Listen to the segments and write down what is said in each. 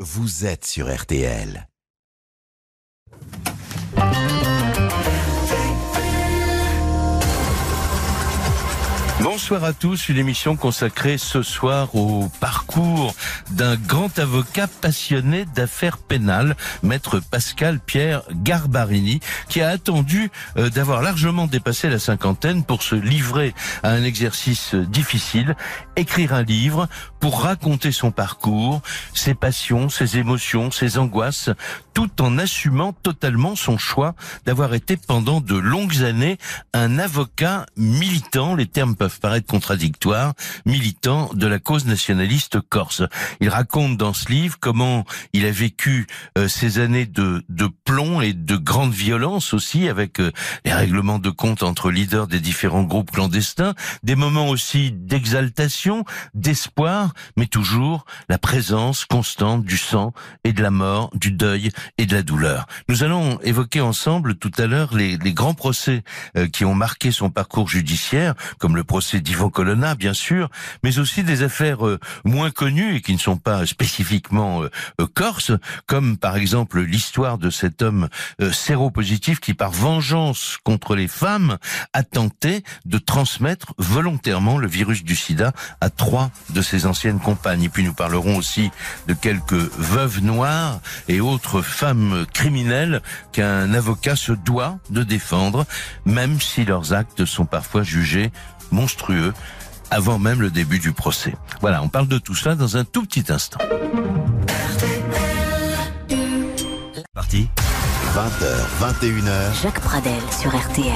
vous êtes sur RTL. Bonsoir à tous, une émission consacrée ce soir au parcours d'un grand avocat passionné d'affaires pénales, maître Pascal Pierre Garbarini, qui a attendu euh, d'avoir largement dépassé la cinquantaine pour se livrer à un exercice difficile, écrire un livre pour raconter son parcours, ses passions, ses émotions, ses angoisses, tout en assumant totalement son choix d'avoir été pendant de longues années un avocat militant, les termes peuvent paraître contradictoires, militant de la cause nationaliste corse. Il raconte dans ce livre comment il a vécu euh, ces années de, de plomb et de grande violence aussi avec euh, les règlements de compte entre leaders des différents groupes clandestins, des moments aussi d'exaltation, d'espoir, mais toujours la présence constante du sang et de la mort, du deuil et de la douleur. Nous allons évoquer ensemble tout à l'heure les, les, grands procès euh, qui ont marqué son parcours judiciaire, comme le procès d'Yvon Colonna, bien sûr, mais aussi des affaires euh, moins connues et qui ne sont pas spécifiquement euh, corses, comme par exemple l'histoire de cet homme séropositif qui, par vengeance contre les femmes, a tenté de transmettre volontairement le virus du sida à trois de ses anciennes compagnes. Et puis nous parlerons aussi de quelques veuves noires et autres femmes criminelles qu'un avocat se doit de défendre, même si leurs actes sont parfois jugés monstrueux avant même le début du procès. Voilà, on parle de tout cela dans un tout petit instant. Parti 20h, 21h. Jacques Pradel sur RTL.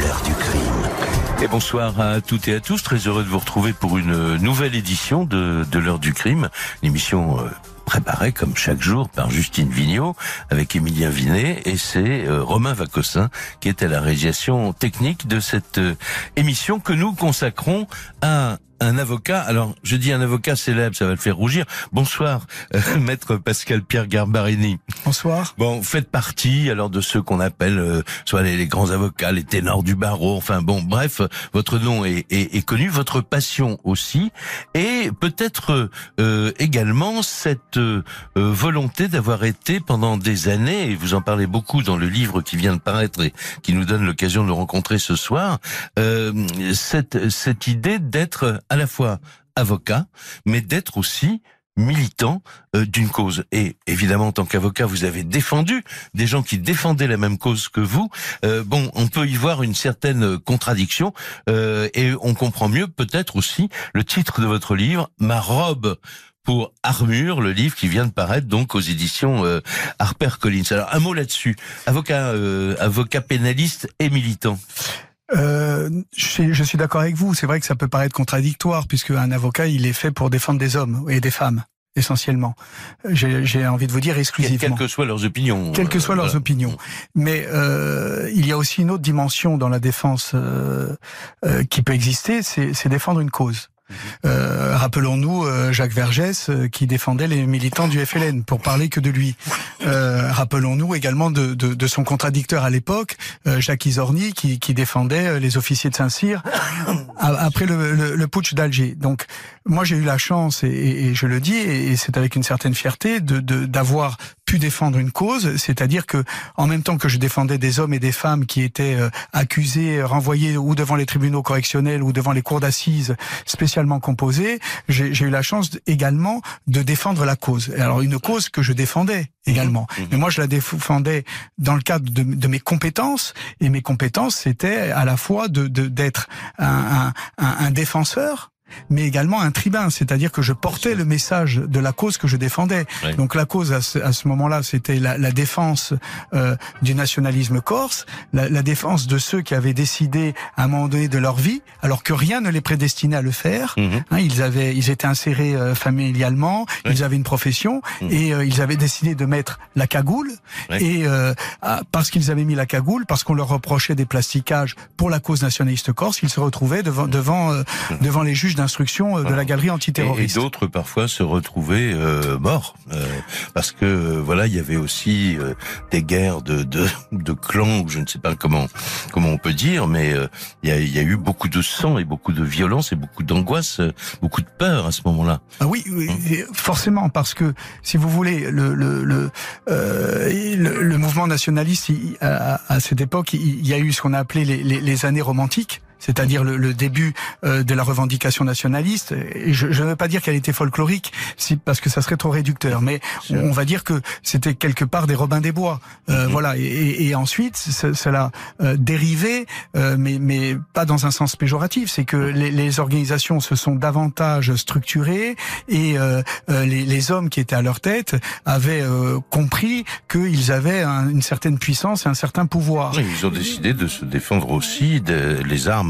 L'heure du crime. Et bonsoir à toutes et à tous. Très heureux de vous retrouver pour une nouvelle édition de, de l'heure du crime. Une préparée comme chaque jour par Justine Vignot avec Émilien Vinet et c'est euh, Romain Vacossin qui est à la réalisation technique de cette euh, émission que nous consacrons à un avocat. Alors, je dis un avocat célèbre, ça va le faire rougir. Bonsoir, euh, maître Pascal Pierre Garbarini. Bonsoir. Bon, vous faites partie alors de ceux qu'on appelle euh, soit les, grands avocats, les ténors du barreau. Enfin bon, bref, votre nom est, est, est connu, votre passion aussi, et peut-être euh, également cette volonté d'avoir été pendant des années, et vous en parlez beaucoup dans le livre qui vient de paraître et qui nous donne l'occasion de le rencontrer ce soir, cette cette idée d'être à la fois avocat, mais d'être aussi militant euh, d'une cause. Et évidemment, en tant qu'avocat, vous avez défendu des gens qui défendaient la même cause que vous. Euh, bon, on peut y voir une certaine contradiction euh, et on comprend mieux peut-être aussi le titre de votre livre, Ma robe pour Armure, le livre qui vient de paraître donc aux éditions euh, Harper Collins. Alors un mot là-dessus, avocat, avocat pénaliste et militant. Euh, je, je, suis d'accord avec vous. C'est vrai que ça peut paraître contradictoire puisque un avocat, il est fait pour défendre des hommes et des femmes essentiellement. J'ai envie de vous dire exclusivement. Quelles que soient leurs opinions. Quelles que soient leurs euh, opinions. Mais euh, il y a aussi une autre dimension dans la défense euh, euh qui peut exister, c'est défendre une cause. Euh, Rappelons-nous euh, Jacques Vergès euh, qui défendait les militants du FLN pour parler que de lui. Euh, Rappelons-nous également de, de, de, son contradicteur à l'époque, Jacques Isorni, qui, qui, défendait les officiers de Saint-Cyr après le, le, le putsch d'Alger. Donc moi j'ai eu la chance, et, et, je le dis, et c'est avec une certaine fierté, d'avoir de, pu défendre une cause, c'est-à-dire que en même temps que je défendais des hommes et des femmes qui étaient accusés, renvoyés ou devant les tribunaux correctionnels ou devant les cours d'assises spéciales composé, j'ai eu la chance également de défendre la cause. Alors une cause que je défendais également. Mmh. Mais moi, je la défendais dans le cadre de, mes compétences, et mes compétences, c'était à la fois de d'être un, un défenseur mais également un tribun, c'est-à-dire que je portais le message de la cause que je défendais. Donc la cause à ce, moment-là, c'était la, la, défense euh, du nationalisme corse, la, la, défense de ceux qui avaient décidé à un moment donné de leur vie, alors que rien ne les prédestinait à le faire. Mhm. hein, ils avaient, ils étaient insérés euh, familialement, ils avaient une profession mhm. et euh, ils avaient décidé de mettre la cagoule. Et euh, parce qu'ils avaient mis la cagoule, parce qu'on leur reprochait des plastiquages pour la cause nationaliste corse, ils se retrouvaient devant devant mhm. devant les juges d'instruction de la galerie antiterroriste. Et, d'autres parfois se retrouvaient morts parce que voilà, il y avait aussi des guerres de, de, de clans, je ne sais pas comment comment on peut dire, mais il y, a, il y a eu beaucoup de sang et beaucoup de violence et beaucoup d'angoisse, beaucoup de peur à ce moment-là. Ah oui, oui hum. forcément, parce que si vous voulez, le le le, le, mouvement nationaliste à, à, cette époque, il y a eu ce qu'on a appelé les, les, les années romantiques c'est-à-dire le, le, début euh, de la revendication nationaliste. Et je ne veux pas dire qu'elle était folklorique, si, parce que ça serait trop réducteur, mais on, va dire que c'était quelque part des Robins des Bois. Euh, mhm. Voilà. Et, et, ensuite, cela euh, dérivé, euh, mais, mais pas dans un sens péjoratif. C'est que les, les, organisations se sont davantage structurées et euh, les, les, hommes qui étaient à leur tête avaient compris qu'ils avaient une certaine puissance et un certain pouvoir. ils ont décidé de se défendre aussi des les armes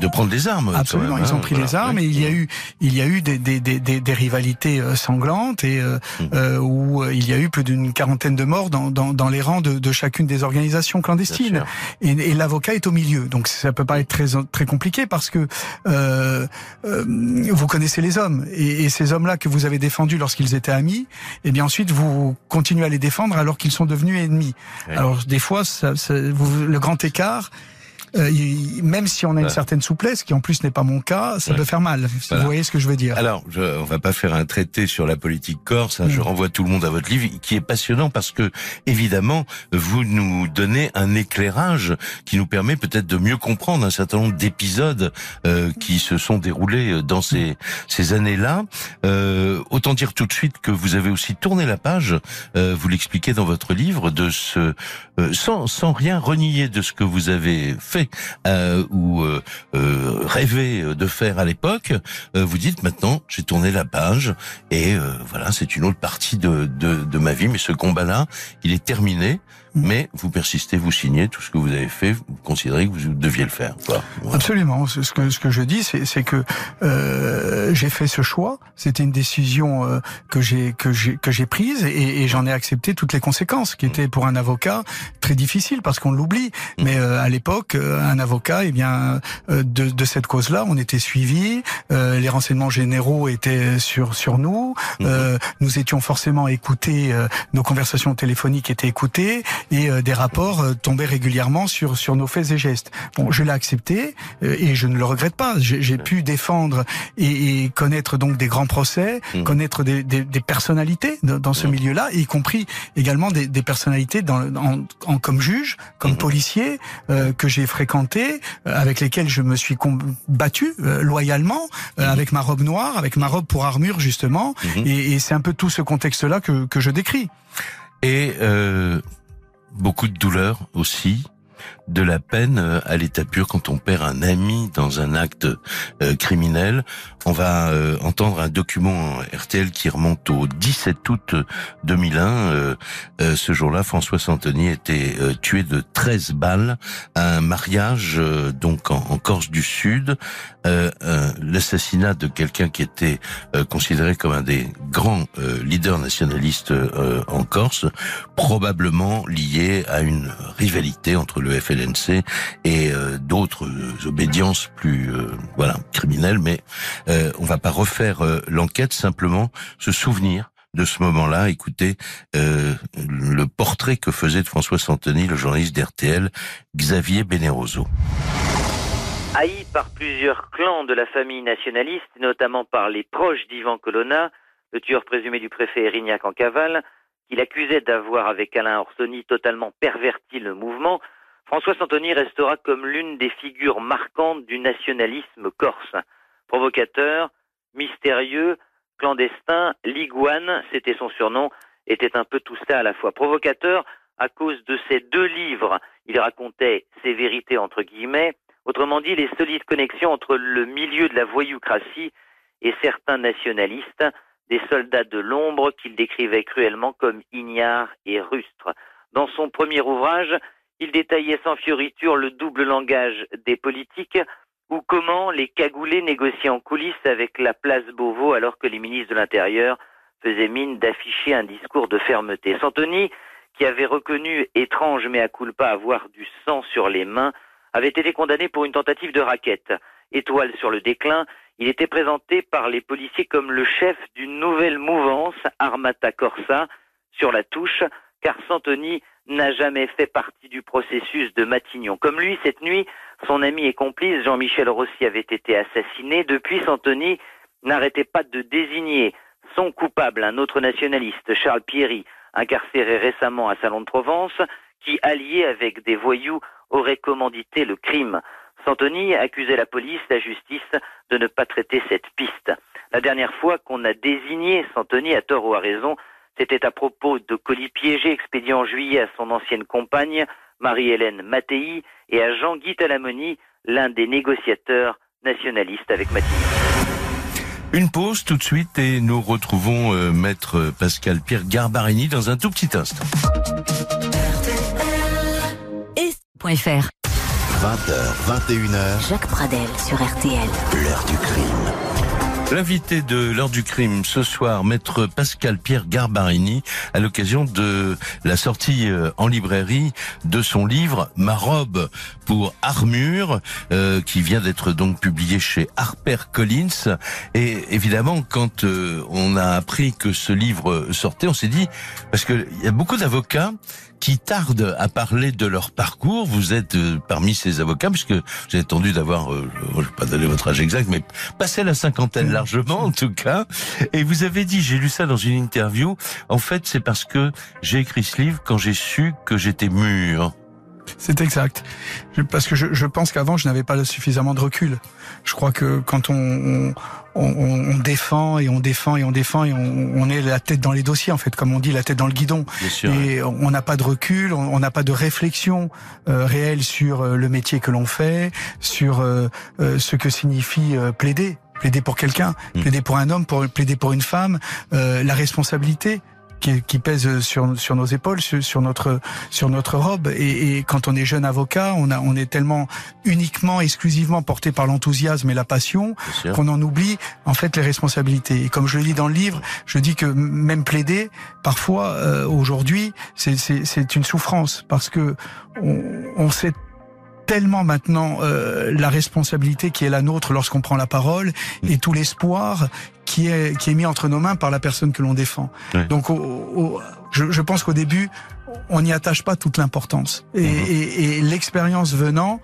de prendre des armes. Absolument, ils ont hein, pris les armes et il y a eu, il y a eu des, des, des, des rivalités euh, sanglantes et euh, mmh. euh, où il y a eu plus d'une quarantaine de morts dans, dans, dans les rangs de, de, chacune des organisations clandestines. Et, et l'avocat est au milieu, donc ça peut pas être très très compliqué parce que euh, vous connaissez les hommes et, et ces hommes-là que vous avez défendus lorsqu'ils étaient amis, et eh bien ensuite vous continuez à les défendre alors qu'ils sont devenus ennemis. Alors des fois, ça, ça, vous, le grand écart euh, même si on a une certaine souplesse, qui en plus n'est pas mon cas, ça peut faire mal. Si Vous voyez ce que je veux dire Alors, je, on va pas faire un traité sur la politique corse. Hein, Je mm. renvoie tout le monde à votre livre, qui est passionnant parce que évidemment, vous nous donnez un éclairage qui nous permet peut-être de mieux comprendre un certain nombre d'épisodes euh, qui se sont déroulés euh, dans ces ces années-là. Euh, autant dire tout de suite que vous avez aussi tourné la page. Euh, vous l'expliquez dans votre livre de ce sans sans rien renier de ce que vous avez fait euh, ou euh, euh, de faire à l'époque, vous dites maintenant j'ai tourné la page et voilà c'est une autre partie de, de, de ma vie, mais ce combat-là il est terminé. Mm. mais vous persistez, vous signez tout ce que vous avez fait, vous considérez que vous deviez le faire. Absolument. Ce que, ce que je dis, c'est que euh, j'ai fait ce choix. C'était une décision euh, que j'ai que j'ai que j'ai prise et, et j'en ai accepté toutes les conséquences, qui étaient pour un avocat très difficile parce qu'on l'oublie. Mm. Mais euh, à l'époque, euh, un avocat, eh bien, de, de cette cause-là, on était suivi. les renseignements généraux étaient sur sur nous. Mm-hmm. nous étions forcément écoutés. nos conversations téléphoniques étaient écoutées et euh, des rapports euh, tombaient régulièrement sur sur nos faits et gestes. Bon, je l'ai accepté euh, et je ne le regrette pas. J'ai pu défendre et, et, connaître donc des grands procès, mmh. connaître des, des, des, personnalités dans ce mmh. milieu-là, y compris également des, des personnalités dans, en, en, comme juge, comme mmh. policier que j'ai fréquenté, avec lesquels je me suis battu loyalement, avec ma robe noire, avec ma robe pour armure justement, et, et c'est un peu tout ce contexte-là que, que je décris. Et euh, beaucoup de douleur aussi, de la peine euh, à l'état pur quand on perd un ami dans un acte euh, criminel. On va euh, entendre un document RTL qui remonte au 17 août 2001. ce jour-là, François Santoni était tué de 13 balles à un mariage donc en, Corse du Sud. L'assassinat de quelqu'un qui était considéré comme un des grands leaders nationalistes en Corse, probablement lié à une rivalité entre le FLNC et euh, d'autres euh, obédiences plus euh, voilà criminelles. Mais on va pas refaire l'enquête, simplement se souvenir de ce moment-là, écoutez le portrait que faisait de François Santoni, le journaliste d'RTL, Xavier Beneroso. Haï par plusieurs clans de la famille nationaliste, notamment par les proches d'Ivan Colonna, le tueur présumé du préfet Erignac en cavale, qu'il accusait d'avoir avec Alain Orsoni totalement perverti le mouvement, François Santoni restera comme l'une des figures marquantes du nationalisme corse. Provocateur, mystérieux, clandestin, l'iguane, c'était son surnom, était un peu tout ça à la fois. Provocateur à cause de ses deux livres. Il racontait ses vérités entre guillemets, autrement dit les solides connexions entre le milieu de la voyoucratie et certains nationalistes, des soldats de l'ombre qu'il décrivait cruellement comme ignares et rustres. Dans son premier ouvrage, il détaillait sans fioriture le double langage des politiques ou comment les cagoulés négociaient en coulisses avec la place Beauvau alors que les ministres de l'Intérieur faisaient mine d'afficher un discours de fermeté. Santoni, qui avait reconnu étrange mais à culpa avoir du sang sur les mains, avait été condamné pour une tentative de raquette. Étoile sur le déclin, Il était présenté par les policiers comme le chef d'une nouvelle mouvance, Armata Corsa, sur la touche, car Santoni n'a jamais fait partie du processus de Matignon. Comme lui, cette nuit, son ami et complice Jean-Michel Rossi avait été assassiné. Depuis, Santoni n'arrêtait pas de désigner son coupable, un autre nationaliste, Charles Pierry, incarcéré récemment à Salon de Provence, qui, allié avec des voyous, aurait commandité le crime. Santoni accusait la police, la justice, de ne pas traiter cette piste. La dernière fois qu'on a désigné Santoni à tort ou à raison, c'était à propos de colis piégés expédiés en juillet à son ancienne compagne, Marie-Hélène Mattei, et à Jean-Guy Talamoni, l'un des négociateurs nationalistes avec Matignon. Une pause tout de suite et nous retrouvons euh, maître Pascal Pierre Garbarini dans un tout petit instant. .fr 20h, 21h, Jacques Pradel sur RTL. l'heure du crime. L'invité de l'heure du crime ce soir, maître Pascal Pierre Garbarini, à l'occasion de la sortie euh, en librairie de son livre Ma robe pour armure, euh, qui vient d'être donc publié chez Harper Collins. Et évidemment, quand euh, on a appris que ce livre sortait, on s'est dit parce que il y a beaucoup d'avocats qui tardent à parler de leur parcours. Vous êtes euh, parmi ces avocats, puisque vous avez tendu d'avoir, euh, je ne vais pas donner votre âge exact, mais passé la cinquantaine largement en tout cas. Et vous avez dit, j'ai lu ça dans une interview, en fait c'est parce que j'ai écrit ce livre quand j'ai su que j'étais mûr. C'est exact. Je- Parce que je, je pense qu'avant, je n'avais pas suffisamment de recul. Je crois que quand on, on, on- on défend et on défend et on défend et on, on est la tête dans les dossiers, en fait, comme on dit, la tête dans le guidon. Bien sûr. Et on n'a pas de recul, on on n'a pas de réflexion euh, réelle sur euh, le métier que l'on fait, sur euh, euh, ce que signifie euh, plaider. Plaider pour quelqu'un, Mm. plaider pour un homme, pour plaider pour une femme, euh, la responsabilité qui, qui pèse sur, sur nos épaules, sur, sur notre sur notre robe. Et, et quand on est jeune avocat, on a on est tellement uniquement, exclusivement porté par l'enthousiasme et la passion qu'on en oublie en fait les responsabilités. Et comme je le dis dans le livre, je dis que même plaider, parfois euh, aujourd'hui, c'est une souffrance parce que on, on sait tellement maintenant euh, la responsabilité qui est la nôtre lorsqu'on prend la parole et tout l'espoir qui est qui est mis entre nos mains par la personne que l'on défend. Ouais. Donc au- au- je, je pense qu'au début on n'y attache pas toute l'importance et, Mhm. et, et l'expérience venant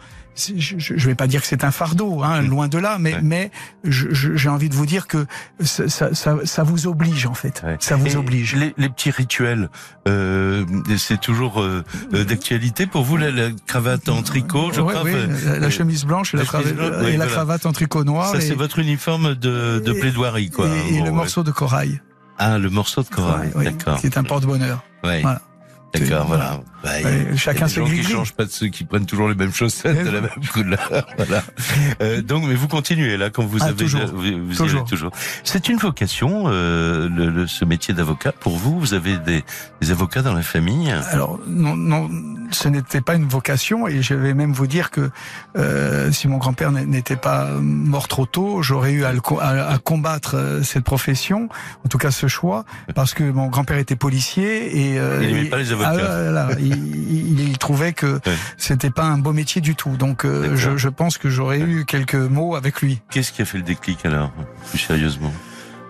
je, je vais pas dire que c'est un fardeau, hein, Mhm. loin de là, mais Ouais. mais j'ai envie de vous dire que ça, ça, ça, ça vous oblige en fait, Ouais. ça vous Et oblige. Les, les petits rituels, euh, c'est toujours euh, euh, d'actualité pour vous la, la cravate en tricot, je Ouais, crois. oui, la, euh, chemise blanche et la, cravate, blanche, oui, et la voilà. cravate en tricot noir Ça et, c'est votre uniforme de, de plaidoirie quoi. et- et Bon, le morceau de corail, Ah le morceau de corail, oui, d'accord. qui est un porte-bonheur. Ouais. Voilà. D'accord, voilà. Bah, Ouais, chacun ses gens qui changent pas de ceux qui prennent toujours les mêmes chaussettes de la même couleur. voilà. Euh, donc, mais vous continuez là quand vous Ah, avez toujours. vous, vous y allez Toujours. toujours. C'est une vocation, euh, le, le- ce métier d'avocat pour vous. Vous avez des, des avocats dans la famille? Alors non, non, ce n'était pas une vocation et je vais même vous dire que euh, si mon grand-père n'était pas mort trop tôt, j'aurais eu à, le à- à combattre euh, cette profession, en tout cas ce choix, parce que mon grand-père était policier et euh, Il aimait pas les ah, il, il- il trouvait que Ouais. c'était pas un beau métier du tout. Donc euh, je, je pense que j'aurais eu quelques mots avec lui. Qu'est-ce qui a fait le déclic alors, plus sérieusement?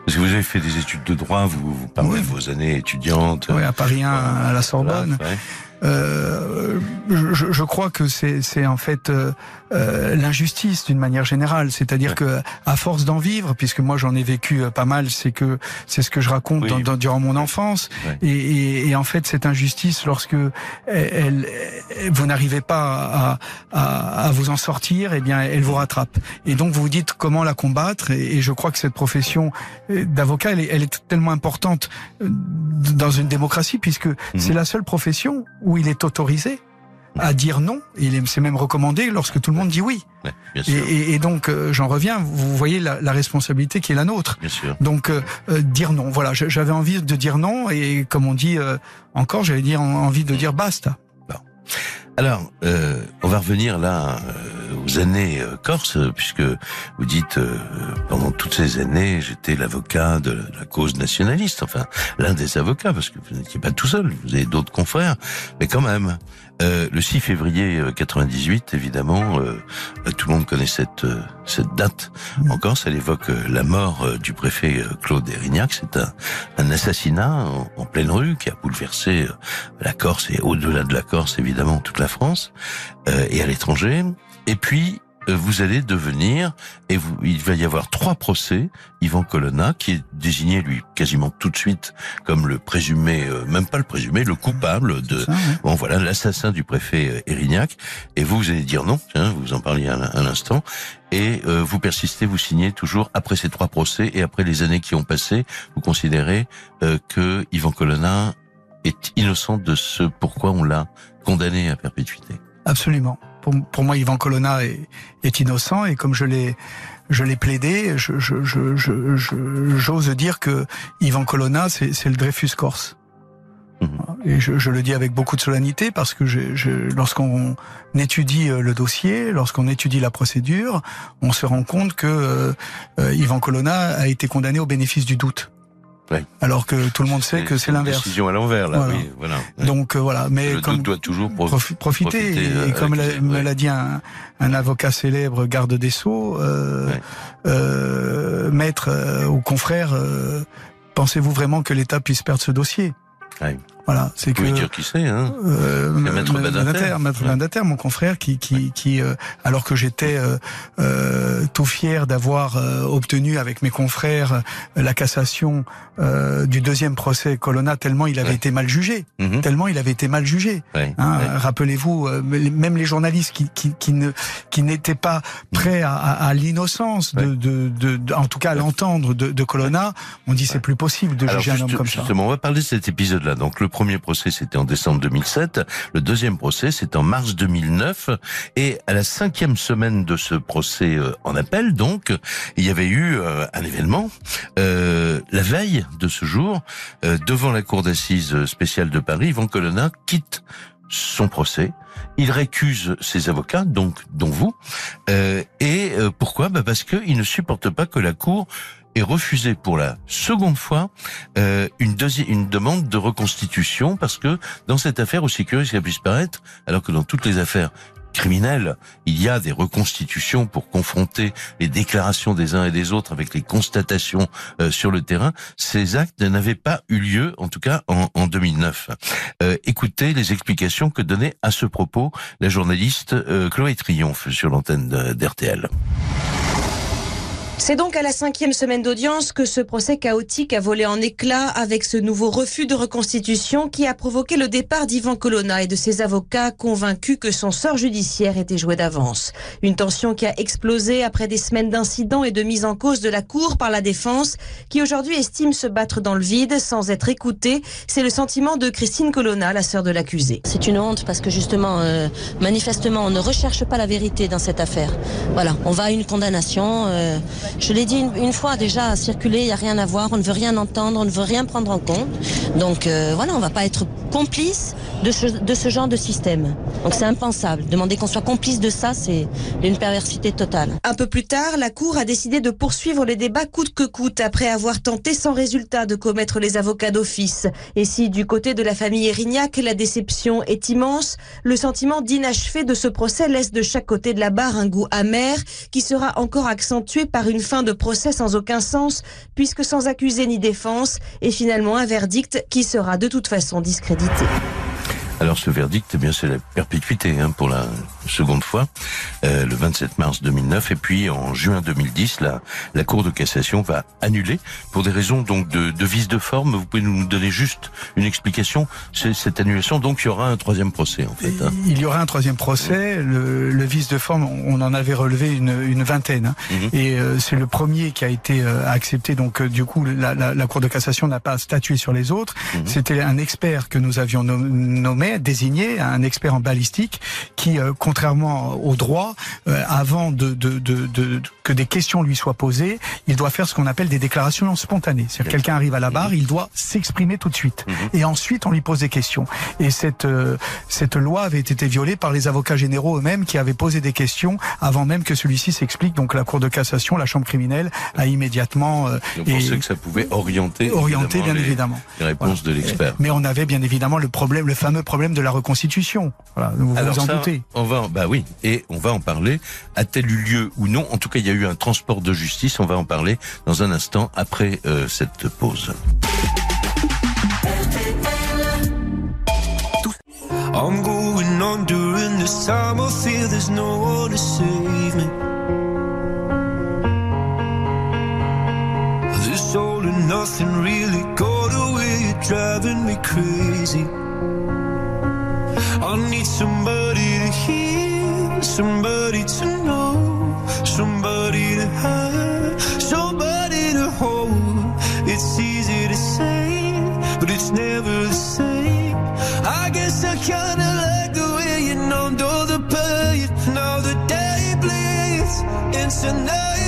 Parce que vous avez fait des études de droit, vous, vous parlez Oui. de vos années étudiantes. Ouais, à Paris 1, à la Sorbonne. Voilà. Euh, je, je crois que c'est c'est en fait euh, euh, l'injustice d'une manière générale, c'est-à-dire Ouais. que à force d'en vivre, puisque moi j'en ai vécu euh, pas mal, c'est que c'est ce que je raconte Oui. dans- dans- durant mon enfance, Ouais. et, et, et en fait cette injustice, lorsque elle, elle- vous n'arrivez pas à, à, à vous en sortir, eh bien elle vous rattrape. Et donc vous vous dites comment la combattre, et, et je crois que cette profession euh, d'avocat, elle, est- elle est tellement importante dans une démocratie, puisque c'est la seule profession où il est autorisé à dire non. Il est- c'est même recommandé lorsque tout le monde dit oui. Ouais, bien Et, sûr, et- et donc, euh, j'en reviens, vous voyez la, la responsabilité qui est la nôtre. bien sûr. Donc, euh, euh, dire non. Voilà, j'avais envie de dire non. Et comme on dit encore, j'avais dire envie de dire basta. Alors, on va revenir là aux années corse, puisque vous dites pendant toutes ces années, j'étais l'avocat de la cause nationaliste, enfin l'un des avocats, parce que vous n'étiez pas tout seul, vous avez d'autres confrères, mais quand même. Euh, le 6 février 98, évidemment, tout le monde connaît cette cette date. Mm. En Corse, elle évoque la mort du préfet Claude Erignac. C'est un, un assassinat en, en, pleine rue qui a bouleversé la Corse et au-delà de la Corse, évidemment, toute la France et à l'étranger. Et puis, euh, vous allez devenir, et vous, il va y avoir trois procès, Yvan Colonna, qui est désigné, lui, quasiment tout de suite comme le présumé, euh, même pas le présumé, le coupable de, Ça, ouais. bon voilà, l'assassin du préfet euh, Erignac. Et vous, vous allez dire non, hein, vous en parliez à, à l'instant, et euh, vous persistez, vous signez toujours après ces trois procès et après les années qui ont passé, vous considérez euh, que Yvan Colonna est innocent de ce pourquoi on l'a condamné à perpétuité. Absolument. Pour, pour moi, Yvan Colonna est, est innocent et comme je l'ai je l'ai plaidé, je- je- je- je- j'ose dire que Yvan Colonna, c'est le Dreyfus Corse. Mhm. Et je, je le dis avec beaucoup de solennité parce que lorsqu'on étudie euh, le dossier, lorsqu'on étudie la procédure, on se rend compte que euh, euh, Yvan Colonna a été condamné au bénéfice du doute. Ouais. Alors que tout le monde sait que c'est l'inverse. Décision à l'envers, là, Voilà. oui, voilà. Donc euh, voilà, mais le comme doit toujours prof- Profi- profiter. profiter, euh, et comme avec l'a- me l'a dit un, un avocat célèbre, garde des Sceaux, euh, Ouais. euh, maître euh, ou confrère, euh, pensez-vous vraiment que l'État puisse perdre ce dossier? Voilà, c'est Vous que pouvez dire qui c'est, hein euh, maître Badinter. maître. Badinter, mon confrère, qui, qui, qui euh, alors que j'étais euh, euh, tout fier d'avoir euh, obtenu avec mes confrères euh, la cassation euh, du deuxième procès Colonna, tellement il avait Ouais. été mal jugé, Mhm. tellement il avait été mal jugé. Ouais, Hein, ouais. Rappelez-vous, même les journalistes qui, qui, qui ne qui n'étaient pas prêts à, à, à l'innocence, de, de, de, de- en tout cas à l'entendre de, de Colonna, on dit c'est plus possible de Alors juger un homme comme ça. justement, on va parler de cet épisode-là. Donc le premier procès, c'était en décembre 2007. Le deuxième procès, c'était en mars 2009. Et à la cinquième semaine de ce procès euh, en appel, donc, il y avait eu euh, un événement. Euh, la veille de ce jour, euh, devant la cour d'assises spéciale de Paris, Yvan Colonna quitte son procès. Il récuse ses avocats, donc dont vous. Euh, et pourquoi? Bah Parce qu'il ne supporte pas que la cour ait refusé pour la seconde fois euh, une, une demande de reconstitution, parce que dans cette affaire, aussi curieuse qu'elle puisse paraître, alors que dans toutes les affaires criminelles, il y a des reconstitutions pour confronter les déclarations des uns et des autres avec les constatations euh, sur le terrain, ces actes n'avaient pas eu lieu, en tout cas en, en 2009. Euh, écoutez les explications que donnait à ce propos la journaliste euh, Chloé Triomphe sur l'antenne d'RTL. C'est donc à la cinquième semaine d'audience que ce procès chaotique a volé en éclats avec ce nouveau refus de reconstitution qui a provoqué le départ d'Ivan Colonna et de ses avocats convaincus que son sort judiciaire était joué d'avance. Une tension qui a explosé après des semaines d'incidents et de mise en cause de la Cour par la défense qui aujourd'hui estime se battre dans le vide sans être écoutée. C'est le sentiment de Christine Colonna, la sœur de l'accusé. C'est une honte parce que justement, euh, manifestement, on ne recherche pas la vérité dans cette affaire. Voilà, on va à une condamnation. euh, je l'ai dit une, fois déjà, circuler, il n'y a rien à voir, on ne veut rien entendre, on ne veut rien prendre en compte. Donc euh, voilà, on va pas être complice de ce, de ce genre de système. Donc c'est impensable. Demander qu'on soit complice de ça, c'est une perversité totale. Un peu plus tard, la Cour a décidé de poursuivre les débats coûte que coûte après avoir tenté sans résultat de commettre les avocats d'office. Et si du côté de la famille Erignac, la déception est immense, le sentiment d'inachevé de ce procès laisse de chaque côté de la barre un goût amer qui sera encore accentué par une fin de procès sans aucun sens puisque sans accusé ni défense et finalement un verdict qui sera de toute façon discrédité. Alors ce verdict, eh bien c'est la perpétuité hein, pour la seconde fois, euh, le 27 mars 2009, et puis en juin 2010, la, la Cour de cassation va annuler pour des raisons donc de, de vice de forme. Vous pouvez nous donner juste une explication C'est cette annulation, donc il y aura un troisième procès en fait. hein. Il y aura un troisième procès. Le, le vice de forme, on en avait relevé une, une vingtaine. hein. Mhm. Et euh, c'est le premier qui a été euh, accepté. Donc euh, du coup, la, la, la Cour de cassation n'a pas statué sur les autres. Mhm. C'était un expert que nous avions nom- nommé désormais désigner un expert en balistique qui, euh, contrairement au droit, euh, avant de, de, de, de, que des questions lui soient posées, il doit faire ce qu'on appelle des déclarations spontanées. C'est-à-dire quelqu'un arrive à la barre, il doit s'exprimer tout de suite, et ensuite on lui pose des questions. Et cette euh, cette loi avait été violée par les avocats généraux eux-mêmes qui avaient posé des questions avant même que celui-ci s'explique. Donc la Cour de cassation, la Chambre criminelle, a immédiatement euh, On et- que ça pouvait orienter, orienté bien les- évidemment. les réponses de l'expert. Mais on avait bien évidemment le problème, le fameux problème de la reconstitution. Voilà, vous Alors vous en ça, doutez. on va, en- bah oui, et on va en parler. A-t-elle eu lieu ou non En tout cas, il y a eu un transport de justice. On va en parler dans un instant après euh, cette pause. I'm going on during this time. I feel there's no one to save me. This all and nothing really got away, you're driving me crazy. I need somebody to hear, somebody to know, somebody to have, somebody to hold. It's easy to say, but it's never the same. I guess I kinda like the way you numbed all the pain. Now the day bleeds into nightfall,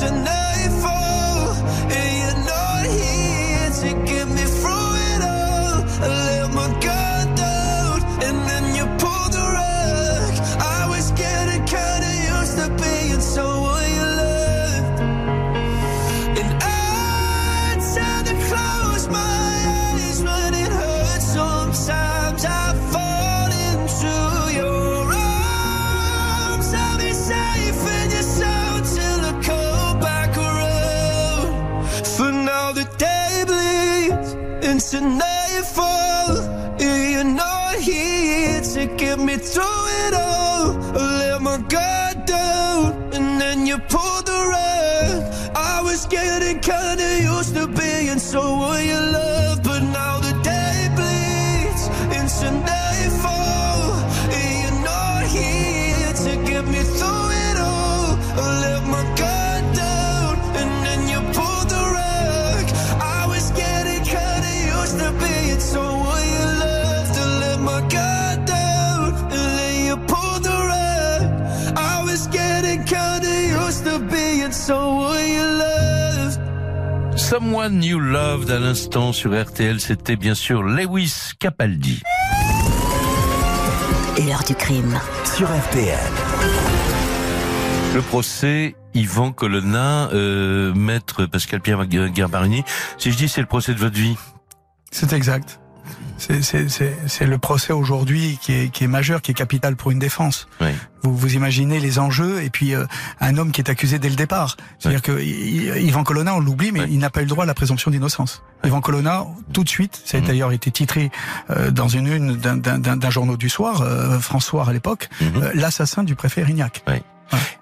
tonight for nightfall. You're not here to get me through it all. I let my guard down, and then you pulled the rug. I was getting kinda used to being someone Someone You Loved à l'instant sur RTL, c'était bien sûr Lewis Capaldi. L'heure du crime. Sur RTL. Le procès Yvan Colonna, euh, maître Pascal Pierre Garbarini. Si je dis c'est le procès de votre vie, C'est exact. C'est- le procès aujourd'hui qui est, qui est majeur, qui est capital pour une défense. Oui. Vous, vous imaginez les enjeux et puis euh, un homme qui est accusé dès le départ. C'est-à-dire que I- Ivan Colonna, on l'oublie, mais Ouais. il n'a pas eu le droit à la présomption d'innocence. Ivan Colonna, tout de suite, ça a Mhm. d'ailleurs été titré euh, dans une une d'un- journal du soir, euh, François à l'époque, Mhm. euh, l'assassin du préfet Rignac.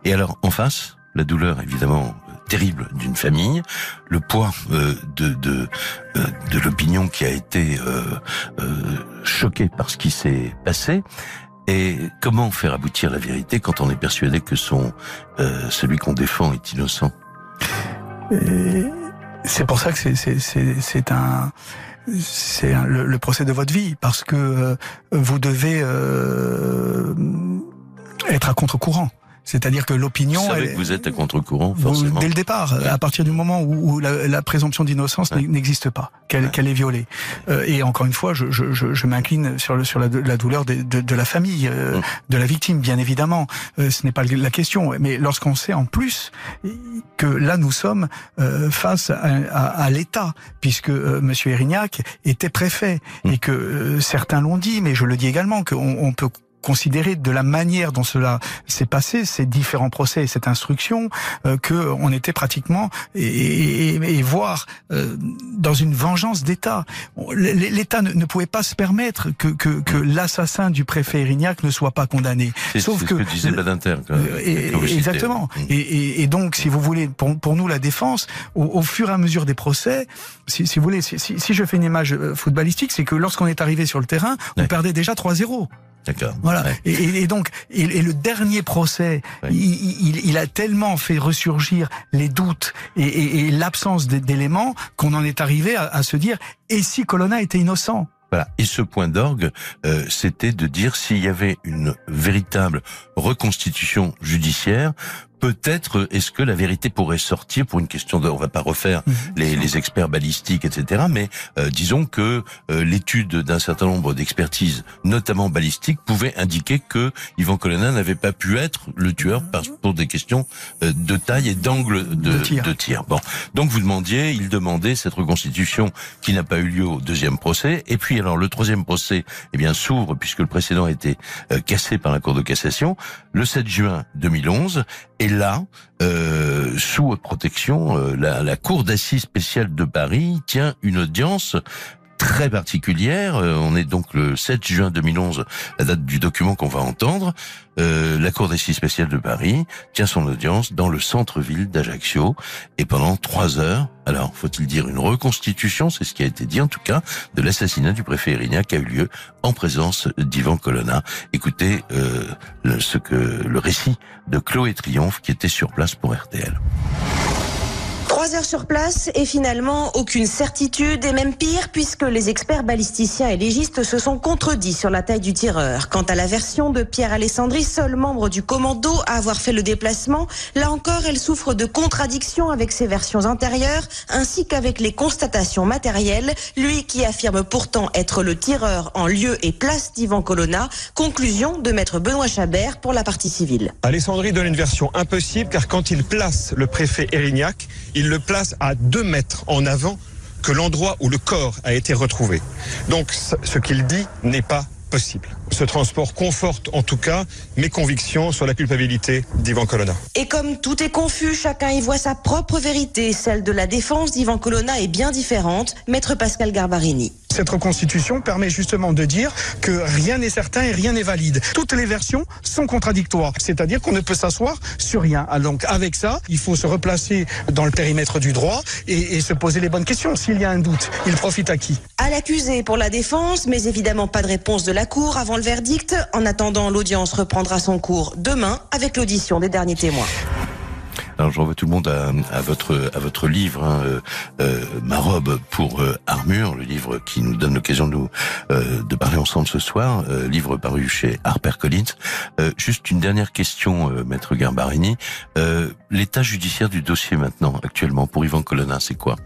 Et alors, en face, la douleur évidemment terrible d'une famille, le poids euh, de de, euh, de l'opinion qui a été euh, euh, choquée par ce qui s'est passé. Et comment faire aboutir la vérité quand on est persuadé que son euh, celui qu'on défend est innocent? C'est pour ça que c'est c'est c'est un c'est le, le procès de votre vie parce que vous devez être à contre-courant. C'est-à-dire que Vous l'opinion, savez elle- que vous êtes à contre-courant, vous- forcément. dès le départ, Ouais. à partir du moment où, où la, la présomption d'innocence Ouais. n'existe pas, qu'elle Ouais. est violée. Euh, et encore une fois, je, je, je, je m'incline sur, le, sur la, la douleur de, de, de la famille, euh, Mm. de la victime, bien évidemment. Euh, ce n'est pas la question. Mais lorsqu'on sait en plus que là, nous sommes euh, face à, à, à l'État, puisque Monsieur Erignac était préfet, Mm. et que certains l'ont dit, mais je le dis également, qu'on on peut considérer de la manière dont cela s'est passé, ces différents procès et cette instruction, euh, que on était pratiquement et, et, et- et voire euh, dans une vengeance d'État. L'État ne, ne pouvait pas se permettre que, que, que l'assassin du préfet Erignac ne soit pas condamné. Sauf que ce que disait Badinter. euh, exactement. Mm. Et, et, et donc, si vous voulez, pour, pour nous, la défense, au, au fur et à mesure des procès, si, si vous voulez, si, si, si je fais une image euh, footballistique, c'est que lorsqu'on est arrivé sur le terrain, on Ouais. perdait déjà 3-0. D'accord. Voilà. Ouais. Et, donc, et, et le dernier procès, Ouais. il, il- il a tellement fait ressurgir les doutes et, l'absence d'éléments qu'on en est arrivé à, à se dire et si Colonna était innocent? Voilà. Et ce point d'orgue, euh, c'était de dire s'il y avait une véritable reconstitution judiciaire, peut-être est-ce que la vérité pourrait sortir pour une question de, on va pas refaire les, les experts balistiques, etc. Mais euh, disons que euh, l'étude d'un certain nombre d'expertises, notamment balistiques, pouvait indiquer que Yvan Colonna n'avait pas pu être le tueur par- pour des questions euh, de taille et d'angle de, De tir. de tir. Bon, donc vous demandiez, il demandait cette reconstitution qui n'a pas eu lieu au deuxième procès. Et puis alors le troisième procès, eh bien s'ouvre puisque le précédent a été euh, cassé par la Cour de cassation le 7 juin 2011. Et là, euh, sous protection, euh, la Cour d'assises spéciale de Paris tient une audience très particulière. Euh, on est donc le 7 juin 2011, la date du document qu'on va entendre. Euh, la Cour d'assises spéciale de Paris tient son audience dans le centre-ville d'Ajaccio et pendant trois heures. Alors, faut-il dire une reconstitution, c'est ce qui a été dit en tout cas, de l'assassinat du préfet Erignac qui a eu lieu en présence d'Ivan Colonna. Écoutez euh, le, ce que le récit de Chloé Triomphe qui était sur place pour RTL. Trois heures sur place et finalement aucune certitude et même pire puisque les experts balisticiens et légistes se sont contredits sur la taille du tireur. Quant à la version de Pierre Alessandri, seul membre du commando à avoir fait le déplacement, là encore elle souffre de contradictions avec ses versions antérieures ainsi qu'avec les constatations matérielles, lui qui affirme pourtant être le tireur en lieu et place d'Ivan Colonna. Conclusion de maître Benoît Chabert pour la partie civile. Alessandri donne une version impossible car quand il place le préfet Erignac, il le place à deux mètres en avant que l'endroit où le corps a été retrouvé. Donc ce qu'il dit n'est pas possible. Ce transport conforte en tout cas mes convictions sur la culpabilité d'Ivan Colonna. Et comme tout est confus, chacun y voit sa propre vérité. Celle de la défense d'Ivan Colonna est bien différente. Maître Pascal Garbarini. Cette reconstitution permet justement de dire que rien n'est certain et rien n'est valide. Toutes les versions sont contradictoires, c'est-à-dire qu'on ne peut s'asseoir sur rien. Ah, Donc avec ça, il faut se replacer dans le périmètre du droit et, et se poser les bonnes questions. S'il y a un doute, il profite à qui? À l'accusé pour la défense, mais évidemment pas de réponse de la Cour avant le verdict. En attendant, l'audience reprendra son cours demain avec l'audition des derniers témoins. Alors je renvoie tout le monde à, à votre à votre livre, hein, euh, euh, ma robe pour euh, armure, le livre qui nous donne l'occasion de nous euh, de parler ensemble ce soir, euh, livre paru chez HarperCollins. Euh, juste une dernière question, euh, maître Garbarini. Euh, L'état judiciaire du dossier maintenant, actuellement, pour Yvan Colonna, c'est quoi?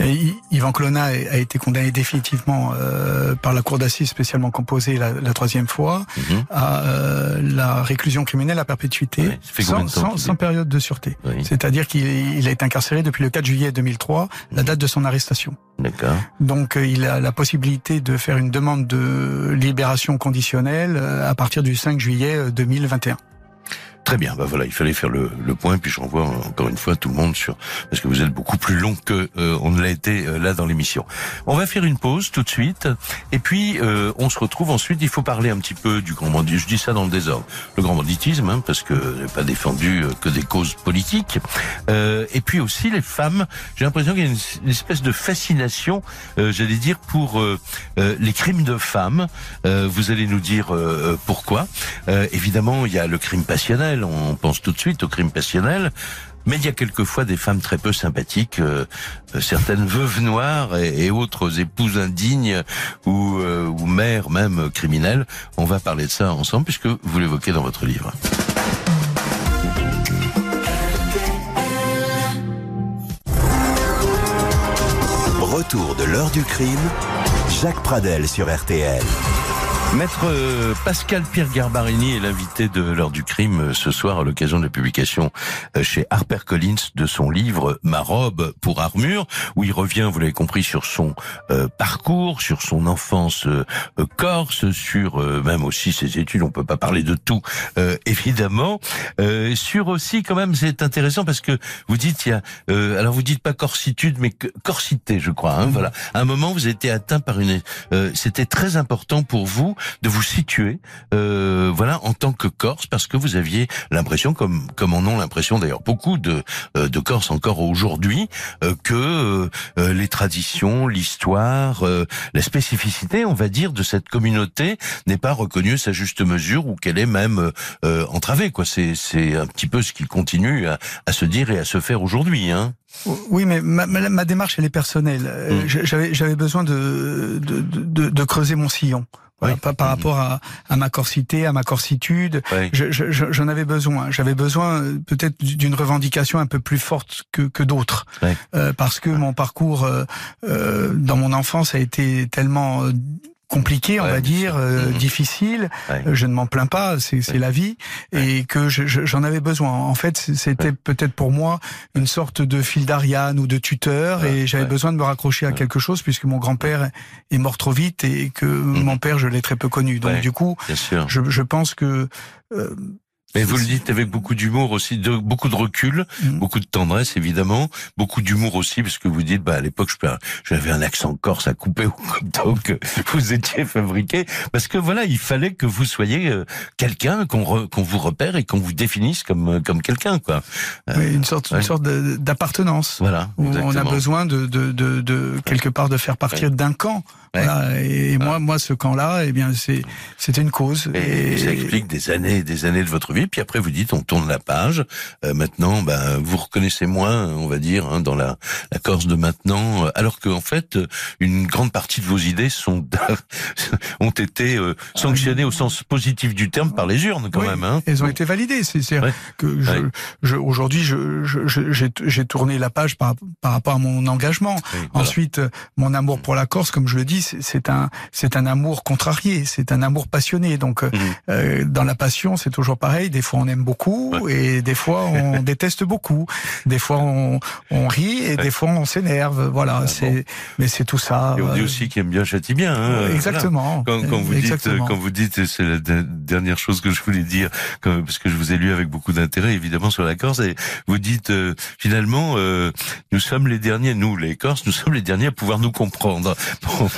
Et Ivan Colonna a été condamné définitivement euh, par la cour d'assises spécialement composée la, la troisième fois Mhm. à euh, la réclusion criminelle à perpétuité Ouais, sans, sans- sans période de sûreté. Oui. C'est-à-dire qu'il été incarcéré depuis le 4 juillet 2003, la date de son arrestation. D'accord. Donc euh, il a la possibilité de faire une demande de libération conditionnelle euh, à partir du 5 juillet euh, 2021. Très bien, bah voilà, il fallait faire le, le point, puis je renvoie encore une fois tout le monde sur parce que vous êtes beaucoup plus long que euh, on ne l'a été euh, là dans l'émission. On va faire une pause tout de suite, et puis euh, on se retrouve ensuite. Il faut parler un petit peu du grand banditisme. Je dis ça dans le désordre, le grand banditisme, hein, parce que je n'ai pas défendu euh, que des causes politiques. Euh, et puis aussi les femmes. J'ai l'impression qu'il y a une, une espèce de fascination, euh, j'allais dire, pour les crimes de femmes. Vous allez nous dire pourquoi. Évidemment, il y a le crime passionnel on pense tout de suite au crime passionnel, mais il y a quelquefois des femmes très peu sympathiques, euh, euh, certaines veuves noires et, autres épouses indignes euh, ou mères même criminelles. On va parler de ça ensemble puisque vous l'évoquez dans votre livre. Retour de l'heure du crime, Jacques Pradel sur RTL. Maître euh, Pascal Pierre Garbarini est l'invité de l'heure du crime euh, ce soir à l'occasion de la publication euh, chez HarperCollins de son livre Ma robe pour armure où il revient, vous l'avez compris, sur son parcours, sur son enfance corse, sur même aussi ses études. On peut pas parler de tout évidemment. sur aussi quand même, c'est intéressant parce que vous dites il alors vous dites pas corsitude mais corsité, je crois. Hein, Voilà. À un moment, vous été atteint par une. C'était très important pour vous de vous situer, euh, voilà, en tant que Corse, parce que vous aviez l'impression, comme comme en ont l'impression d'ailleurs beaucoup de euh, de Corse encore aujourd'hui, euh, que euh, les traditions, l'histoire, la spécificité, on va dire, de cette communauté n'est pas reconnue à sa juste mesure ou qu'elle est même entravée. Quoi, c'est c'est un petit peu ce qui continue à, à se dire et à se faire aujourd'hui. Hein. Oui, mais ma, ma, démarche, elle est personnelle. Mmh. J'avais, j'avais besoin de de, de, de, creuser mon sillon par, par, rapport à, à, ma corsité, à ma corsitude. J'en je, avais besoin. J'avais besoin euh, peut-être d'une revendication un peu plus forte que, que d'autres, euh, parce que mon parcours euh, euh, dans mon enfance a été tellement euh, compliqué, on va dire, euh, mhm. difficile. Je ne m'en plains pas, c'est la vie, et que j'en avais besoin. En fait, c'était peut-être pour moi une sorte de fil d'Ariane ou de tuteur, et j'avais besoin de me raccrocher à quelque chose puisque mon grand-père est mort trop vite et que mhm. mon père, je l'ai très peu connu. Donc du coup, je, je, pense que euh, mais vous le dites avec beaucoup d'humour aussi, de, beaucoup de recul, mm. beaucoup de tendresse évidemment, beaucoup d'humour aussi, parce que vous dites, bah à l'époque j'avais un accent corse à couper au couteau que vous étiez fabriqué, parce que voilà, il fallait que vous soyez euh, quelqu'un, qu'on qu'on vous repère et qu'on vous définisse comme euh, comme quelqu'un quoi. Euh, oui, une sorte une sorte d'appartenance. Voilà. Où on a besoin de de, de, de quelque part de faire partir d'un camp. Voilà, et moi, moi, ce camp-là, eh bien, c'est, c'était une cause. Et, ça explique des années, et des années de votre vie. Puis après, vous dites, on tourne la page. Euh, maintenant, ben, vous reconnaissez moins, on va dire, hein, dans la, la Corse de maintenant, euh, alors qu'en fait, une grande partie de vos idées sont ont été euh, sanctionnées au sens positif du terme par les urnes, quand même. Hein. Elles ont été validées. C'est, c'est que je, je, aujourd'hui, je, je, j'ai, tourné la page par, par rapport à mon engagement. Ensuite, mon amour pour la Corse, comme je le dis c'est un, c'est un amour contrarié, c'est un amour passionné. Donc, euh, mhm. euh, dans la passion, c'est toujours pareil. Des fois, on aime beaucoup et des fois, on déteste beaucoup. Des fois, on, on rit et des fois, on s'énerve. Voilà, ah, c'est, mais c'est tout ça. Et on dit euh, aussi qu'il aime bien châtie bien. Hein, exactement. Quand, quand, vous dites, quand vous dites, c'est la dernière chose que je voulais dire, parce que je vous ai lu avec beaucoup d'intérêt, évidemment, sur la Corse, et vous dites finalement, nous sommes les derniers, nous, les Corses, nous sommes les derniers à pouvoir nous comprendre. Bon,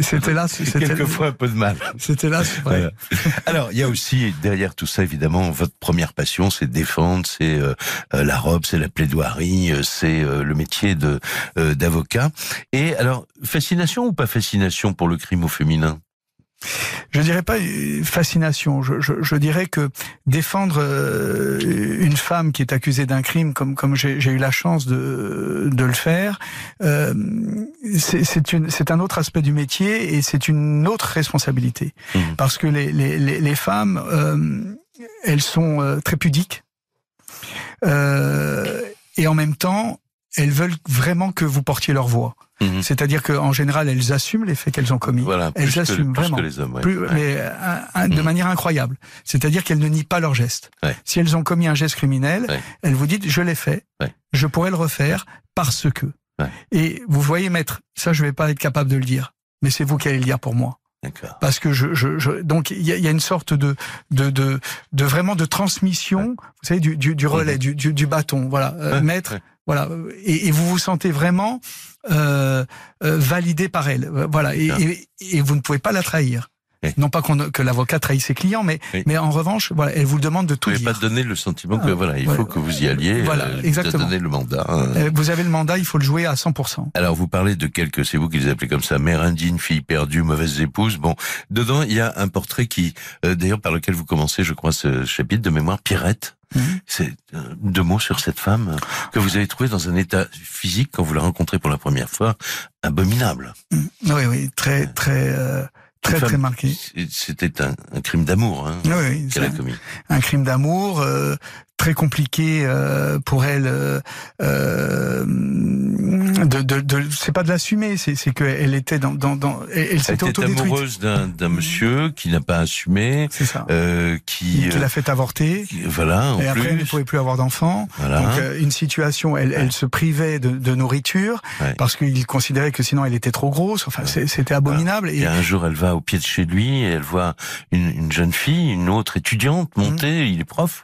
c'était là, c'était quelquefois un peu de mal. C'était là. Alors, il y a aussi derrière tout ça, évidemment, votre première passion, c'est défendre, c'est euh, euh, la robe, c'est la plaidoirie, euh, c'est le métier de d'avocat. Et alors, fascination ou pas fascination pour le crime au féminin? Je dirais pas fascination. Je, je, je dirais que défendre euh, une femme qui est accusée d'un crime, comme comme j'ai eu la chance de de le faire, euh, c'est un autre aspect du métier et c'est une autre responsabilité mmh. parce que les les les, femmes euh, elles sont euh, très pudiques euh, et en même temps elles veulent vraiment que vous portiez leur voix. Mhm. C'est-à-dire qu'en général, elles assument les faits qu'elles ont commis. Voilà, elles assument vraiment, que les hommes, mais de mhm. manière incroyable. C'est-à-dire qu'elles ne nient pas leurs gestes. Si elles ont commis un geste criminel, elles vous disent je l'ai fait, je pourrais le refaire parce que. Et vous voyez, maître, ça je vais pas être capable de le dire, mais c'est vous qui allez le dire pour moi. Parce que je, je, je donc il y a, y a, une sorte de, de de de vraiment de transmission, vous savez, du, du, du relais, mhm. du, du, bâton. Voilà, euh, maître, voilà, et, et, vous vous sentez vraiment euh, euh, validé par elle. Voilà, et, et, et, vous ne pouvez pas la trahir. Non pas que l'avocat trahisse ses clients, mais mais en revanche, voilà, elle vous demande de tout vous dire. Vous pas donner le sentiment que ah, voilà, il faut que vous y alliez. Voilà, euh, exactement. Donner le mandat. Hein. Euh, vous avez le mandat, il faut le jouer à 100%. Alors vous parlez de quelques, c'est vous qui les appelez comme ça, mère indigne, fille perdue, mauvaise épouse. Bon, dedans il y a un portrait qui, euh, d'ailleurs par lequel vous commencez, je crois, ce chapitre de mémoire, Pierrette. Mhm. C'est deux mots sur cette femme que vous avez trouvée dans un état physique quand vous la rencontrez pour la première fois abominable. Mhm. Oui, oui, très, très très Femme- très marqué. C'était un, un crime d'amour hein, Oui, oui, qu'elle a commis. un crime d'amour euh, très compliqué euh, pour elle. Euh, euh, de, de, de c'est pas de l'assumer, c'est c'est qu'elle était dans dans, dans elle, elle Elle s'était était amoureuse d'un d'un monsieur qui n'a pas assumé, C'est ça. euh, qui, qui euh, l'a fait avorter. qui- voilà, en Et après, elle ne pouvait plus avoir d'enfants. voilà. Donc, une situation, elle, elle se privait de, de nourriture Ouais. parce qu'il considérait que sinon elle était trop grosse. Enfin, c'était abominable. Et Et, un jour, elle va au pied de chez lui et elle voit une, une jeune fille, une autre étudiante monter. Il est prof,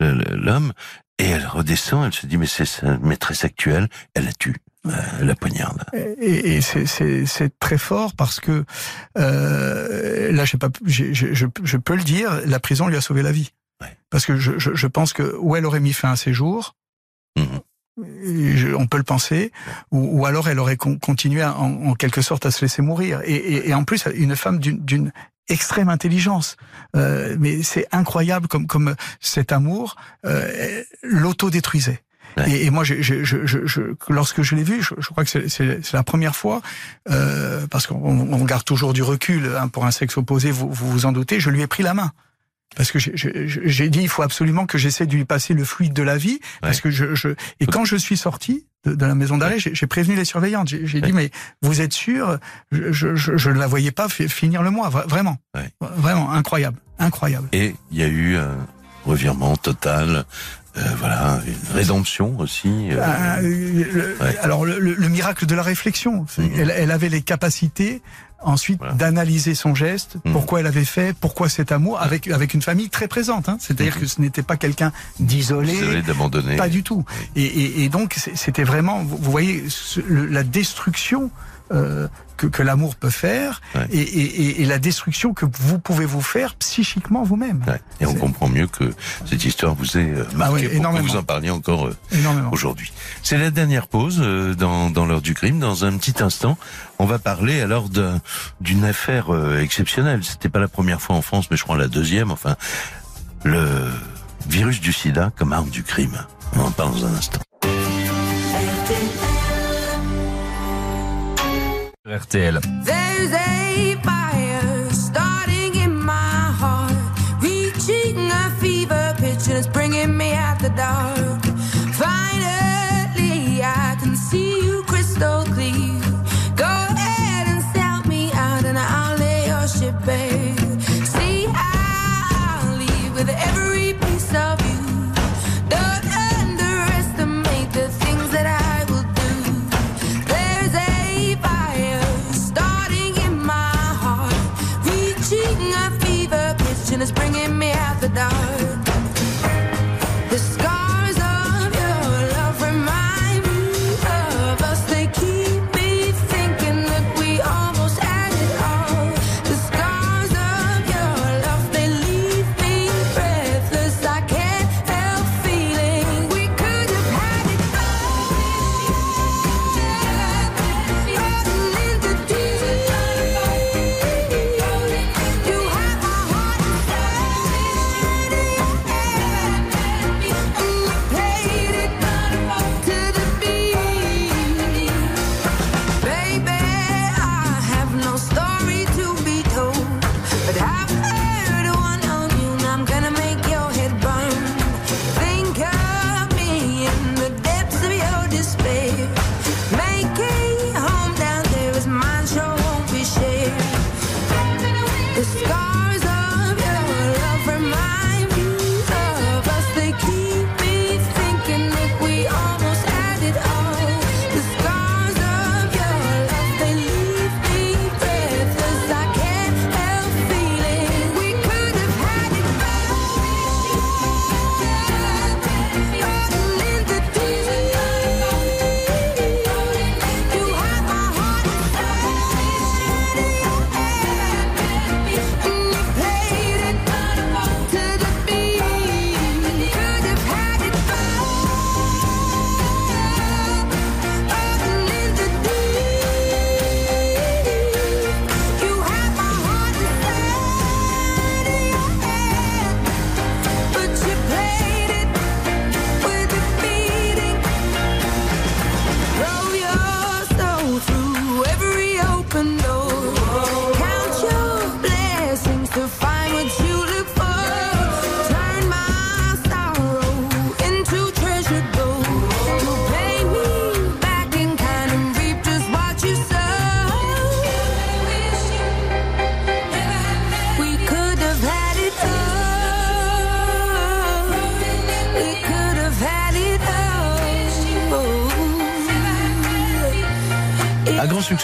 l'homme. Et elle redescend, elle se dit, mais c'est sa maîtresse actuelle. Elle la tue. Euh, la poignarde. Et, et c'est- très fort parce que euh, là, pas, j'ai- je, je, je peux le dire, la prison lui a sauvé la vie. Ouais. Parce que je, je, je pense que où elle aurait mis fin à ses jours, Mhm. Je- on peut le penser, ou, ou alors elle aurait con- continué à- en, en quelque sorte à se laisser mourir. Et, et, et en plus, une femme d'une- extrême intelligence. Euh, mais c'est incroyable comme, comme cet amour euh, l'autodétruisait. Ouais. Et, et moi, je, je, je, je, je- lorsque je l'ai vu, je, crois que c'est- la première fois, euh, parce qu'on on garde toujours du recul hein, pour un sexe opposé, vous, vous vous en doutez, je lui ai pris la main. Parce que j'ai- dit, il faut absolument que j'essaie de lui passer le fluide de la vie, parce que je, je et quand je suis sorti de, de la maison d'arrêt, j'ai j'ai prévenu les surveillantes. J'ai j'ai dit, mais vous êtes sûr? Je, je, je, je ne la voyais pas fi- finir le mois, vra- vraiment, Ouais. vraiment incroyable, incroyable. Et il y a eu un revirement total. euh, voilà, une rédemption aussi. euh, Ah, euh, le- Ouais. Alors le, le- le miracle de la réflexion, Mhm. elle, elle avait les capacités ensuite Voilà. d'analyser son geste, Mhm. pourquoi elle avait fait, pourquoi cet amour, avec avec une famille très présente. Hein. C'est-à-dire Mhm. que ce n'était pas quelqu'un d'isolé, désolé d'abandonner. pas du tout. Et, et, et donc c'était vraiment, vous vous voyez, ce- le- la destruction. Euh, que, que l'amour peut faire Ouais. et, et, et- et la destruction que vous pouvez vous faire psychiquement vous-même. Ouais. Et on comprend mieux que cette histoire vous ait euh, marqué Ah ouais, pour que vous en parliez encore euh, aujourd'hui. C'est la dernière pause euh, dans, dans l'heure du crime. Dans un petit instant, on va parler alors d'un- d'une affaire euh, exceptionnelle. C'était pas la première fois en France, mais je crois la deuxième. Enfin, le virus du sida comme arme du crime. On en parle dans un instant. RTL.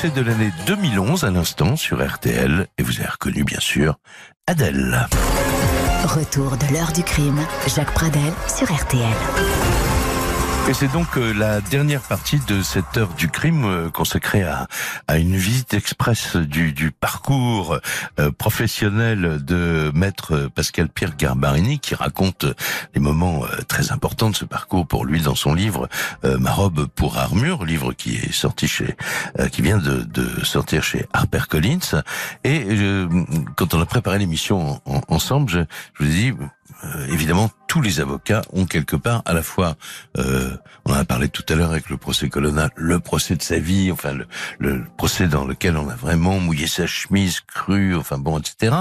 Succès de l'année 2011 à l'instant sur RTL. Et vous avez reconnu, bien sûr, Adèle. Retour de l'heure du crime. Jacques Pradel sur RTL. Et c'est donc euh, la dernière partie de cette heure du crime euh, consacrée à, à une visite express du, du parcours euh, professionnel de maître Pascal Pierre Garbarini qui raconte les moments très importants de ce parcours pour lui dans son livre Ma robe pour armure, livre qui est sorti chez, qui vient de, de sortir chez HarperCollins. Et quand on a préparé l'émission ensemble, je, je vous ai dit euh, évidemment, tous les avocats ont quelque part à la fois, euh, on en a parlé tout à l'heure avec le procès colonel, le procès de sa vie, enfin le, le, procès dans lequel on a vraiment mouillé sa chemise, cru, enfin bon, etc.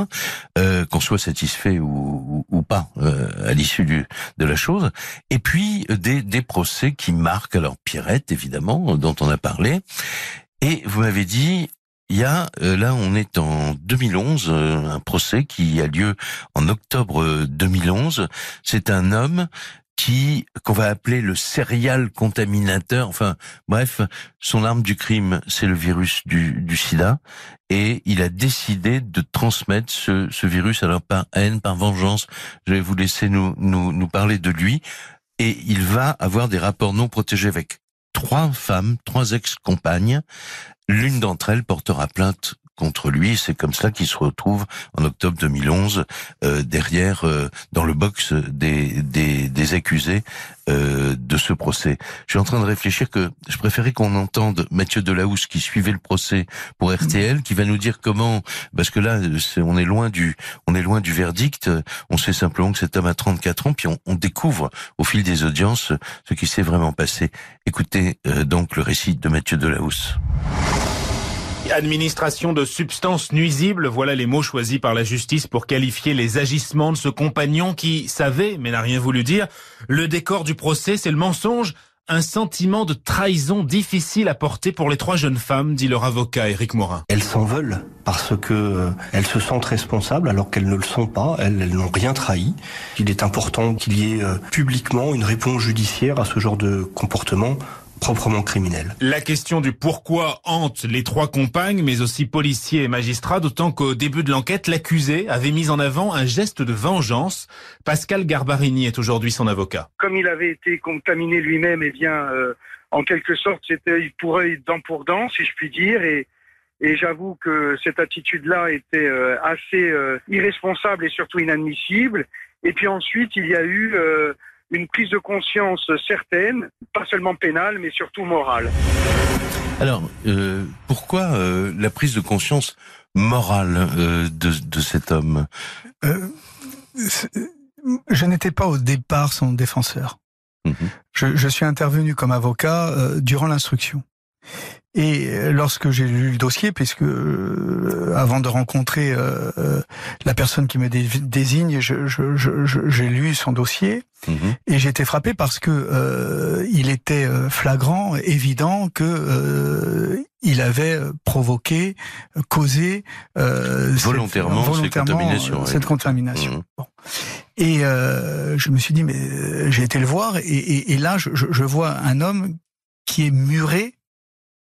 Euh, qu'on soit satisfait ou, ou, pas euh, à l'issue de la chose. Et puis des, des procès qui marquent, alors Pierrette évidemment, dont on a parlé. Et vous m'avez dit, il y a, euh, là, on est en 2011, euh, un procès qui a lieu en octobre 2011. C'est un homme qui qu'on va appeler le serial contaminateur. Enfin, bref, son arme du crime, c'est le virus du, du SIDA, et il a décidé de transmettre ce, ce virus alors par haine, par vengeance. Je vais vous laisser nous, nous nous parler de lui, et il va avoir des rapports non protégés avec trois femmes, trois ex-compagnes. L'une d'entre elles portera plainte contre lui. C'est comme ça qu'il se retrouve en octobre 2011 euh, derrière, euh, dans le box des, des, des accusés euh, de ce procès. Je suis en train de réfléchir que je préférais qu'on entende Mathieu Delahousse qui suivait le procès pour RTL, qui va nous dire comment, parce que là, on est loin du, on est loin du verdict. On sait simplement que cet homme a 34 ans, puis on, on découvre au fil des audiences ce qui s'est vraiment passé. Écoutez euh, donc le récit de Mathieu Delahousse. Administration de substances nuisibles, voilà les mots choisis par la justice pour qualifier les agissements de ce compagnon qui savait, mais n'a rien voulu dire. Le décor du procès, c'est le mensonge, un sentiment de trahison difficile à porter pour les trois jeunes femmes, dit leur avocat Éric Morin. Elles s'en veulent parce que euh, elles se sentent responsables alors qu'elles ne le sont pas, elles, elles n'ont rien trahi. Il est important qu'il y ait euh, publiquement une réponse judiciaire à ce genre de comportement proprement. La question du pourquoi hante les trois compagnes, mais aussi policiers et magistrats, d'autant qu'au début de l'enquête, l'accusé avait mis en avant un geste de vengeance. Pascal Garbarini est aujourd'hui son avocat. Comme il avait été contaminé lui-même, eh bien, euh, en quelque sorte, c'était œil pour œil, dent pour dent, si je puis dire, et et j'avoue que cette attitude-là était euh, assez euh, irresponsable et surtout inadmissible. Et puis ensuite, il y a eu euh, une prise de conscience certaine, pas seulement pénale, mais surtout morale. Alors, euh, pourquoi euh, la prise de conscience morale euh, de, de, cet homme? Euh, Je n'étais pas au départ son défenseur. Mmh. Je, je, suis intervenu comme avocat euh, durant l'instruction. Et lorsque j'ai lu le dossier, puisque euh, avant de rencontrer euh, la personne qui me dé désigne, j'ai lu son dossier mmh. et j'ai été frappé parce que euh, il était flagrant, évident que euh, il avait provoqué, causé volontairement, cette, volontairement contamination. Cette contamination. Mmh. Bon. Et je me suis dit, mais j'ai été le voir et, et, et là, je, je vois un homme qui est muré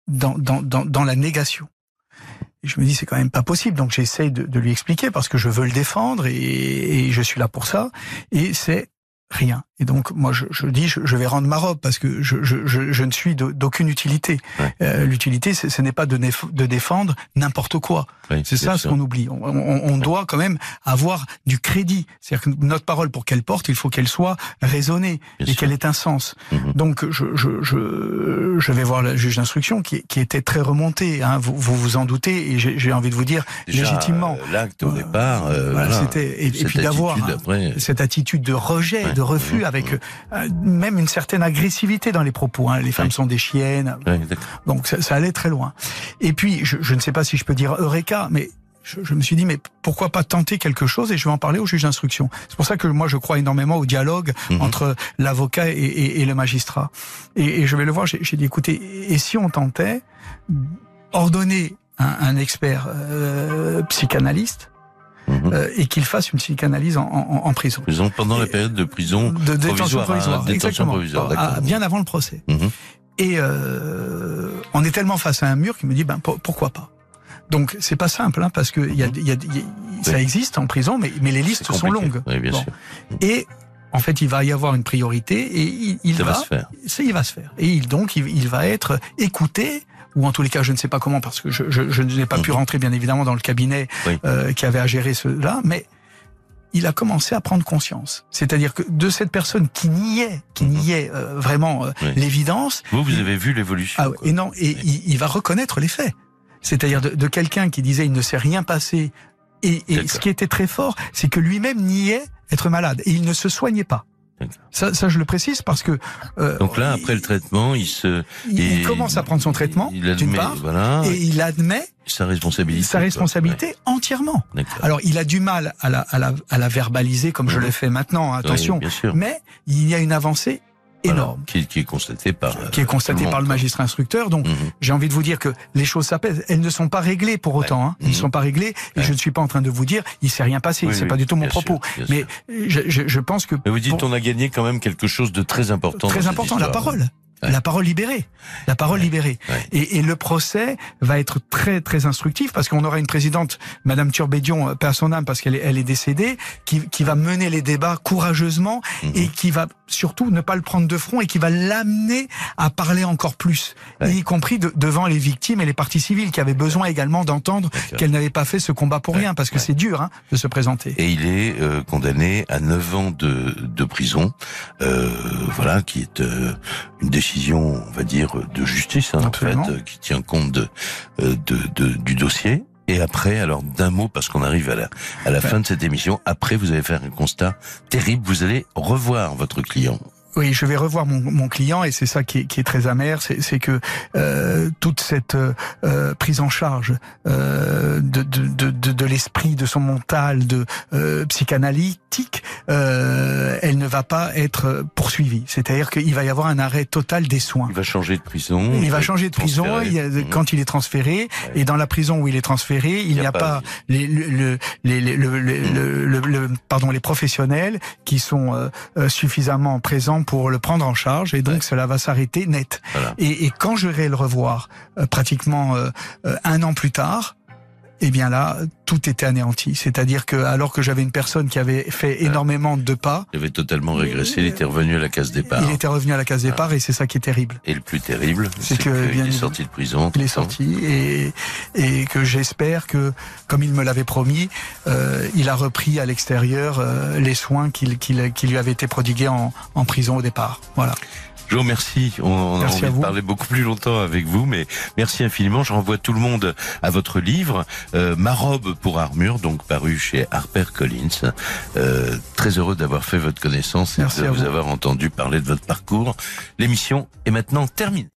dans, dans, dans, dans la négation. Et je me dis c'est quand même pas possible, donc j'essaye de, de, lui expliquer parce que je veux le défendre et, et je suis là pour ça. Et c'est rien. Et donc moi je, je dis je, je, vais rendre ma robe parce que je, je, je ne suis d'aucune utilité. Ouais. Euh, L'utilité ce n'est pas de, de défendre n'importe quoi. Oui, c'est ça ce qu'on oublie. On, on, on, doit quand même avoir du crédit. C'est-à-dire que notre parole pour qu'elle porte, il faut qu'elle soit raisonnée Bien et qu'elle ait un sens. Mmh. Donc je, je, je, je vais voir le juge d'instruction qui, qui était très remonté. Hein, vous, vous vous en doutez et j'ai envie de vous dire Déjà, légitimement. Euh, L'acte au départ. Euh, voilà, voilà. C'était et, et, puis d'avoir cette attitude de rejet, ouais. de refus. Avec euh, même une certaine agressivité dans les propos. Hein. Les femmes sont des chiennes. Donc ça, ça, allait très loin. Et puis je, je ne sais pas si je peux dire Eureka, mais je, je, me suis dit, mais pourquoi pas tenter quelque chose et je vais en parler au juge d'instruction. C'est pour ça que moi, je crois énormément au dialogue Mhm. mmh. entre l'avocat et, et, et, le magistrat. Et, et je vais le voir, j'ai dit, écoutez, et si on tentait ordonner un, un expert euh, psychanalyste Mmh. Euh, et qu'il fasse une psychanalyse en, en, en prison. Pendant et, la période de prison de détention provisoire, provisoire, hein, exactement, provisoire à, bien avant le procès. Mmh. Et euh, on est tellement face à un mur qu'il me dit ben pour- pourquoi pas? Donc c'est pas simple hein, parce que il y a, il y a- il y a- ça existe en prison, mais, mais les listes sont longues. Oui, bien Bon. sûr. Et en fait, il va y avoir une priorité et il, il Ça va va, se faire. ça, il va se faire. Et il, donc, il, il va être écouté ou en tous les cas, je ne sais pas comment, parce que je, je, je n'ai pas pu rentrer, bien évidemment, dans le cabinet Mhm. Oui. euh, qui avait à gérer cela, mais il a commencé à prendre conscience. C'est-à-dire que de cette personne qui niait, qui niait euh, vraiment euh, Mhm. Oui. l'évidence, Vous, vous avez vu l'évolution. ah, et non, et il, il va reconnaître les faits. C'est-à-dire de, de quelqu'un qui disait il ne s'est rien passé. Et, ce qui était très fort, c'est que lui-même niait être malade et il ne se soignait pas. Ça, ça, je le précise parce que euh, Donc là, après le traitement, il se, il, il commence à prendre son traitement il d'une part, voilà, et il admet sa responsabilité. sa responsabilité entièrement. Ouais. Alors, il a du mal à la, à la, à la verbaliser comme je le fais maintenant. hein, Attention, bien sûr. mais il y a une avancée Voilà. énorme. Qui, qui est constaté par. euh, qui est constatée tout le par le magistrat instructeur. Donc, Mhm. j'ai envie de vous dire que les choses s'apaisent. Elles ne sont pas réglées pour autant. Hein. Elles ne Mhm. sont pas réglées. Et Ouais. je ne suis pas en train de vous dire, il s'est rien passé. Oui, c'est oui, pas du tout mon sûr, propos. Mais je, je, je pense que Mais vous dites, pour- on a gagné quand même quelque chose de très important. très important, la parole. Ouais. La parole libérée, la parole Ouais. libérée, Ouais. et, et le procès va être très très instructif parce qu'on aura une présidente, Madame Turbédion, euh, à son âme, parce qu'elle est, elle est décédée, qui, qui va mener les débats courageusement Mhm. et qui va surtout ne pas le prendre de front et qui va l'amener à parler encore plus, Ouais. y compris de- devant les victimes et les parties civiles qui avaient besoin également d'entendre qu'elle n'avait pas fait ce combat pour rien, parce que c'est dur hein, de se présenter. Et il est euh, condamné à 9 ans de, de prison, euh, voilà, qui est euh, une décision, on va dire, de justice, hein, en fait, euh, qui tient compte de, euh, de, de- du dossier. Et après, alors d'un mot, parce qu'on arrive à la, à la Ouais. fin de cette émission, après vous allez faire un constat terrible, vous allez revoir votre client. Oui, je vais revoir mon, mon client et c'est ça qui est, qui est très amer, c'est que euh, toute cette euh, euh, prise en charge euh, de, de, de, de, l'esprit, de son mental, de euh, psychanalytique, euh, elle ne va pas être poursuivie. C'est-à-dire qu'il va y avoir un arrêt total des soins. Il va changer de prison. Il va changer de prison il a- Mhm. quand il est transféré et dans la prison où il est transféré, il n'y a, pas, les, le, le- les, les- le, le- le- le- le- pardon, les professionnels qui sont suffisamment présents pour le prendre en charge et donc Ouais. cela va s'arrêter net. Voilà. Et, et quand je vais le revoir euh, pratiquement euh, euh, un an plus tard, eh bien là, tout était anéanti. C'est-à-dire que alors que j'avais une personne qui avait fait énormément de pas, Il avait totalement régressé, il était revenu à la case départ. il était revenu à la case départ et c'est ça qui est terrible. Et le plus terrible, C'est qu'il est évidemment, sorti de prison. Il est sorti et, et que j'espère que, comme il me l'avait promis, euh, il a repris à l'extérieur euh, les soins qu'il- qu'il- qui lui avaient été prodigués en, en prison au départ. Voilà. Je vous remercie. On, Merci a envie de parler beaucoup plus longtemps avec vous, mais merci infiniment. Je renvoie tout le monde à votre livre, euh, Ma robe pour armure, donc paru chez HarperCollins. Euh, très heureux d'avoir fait votre connaissance et Merci de vous. avoir entendu parler de votre parcours. L'émission est maintenant terminée.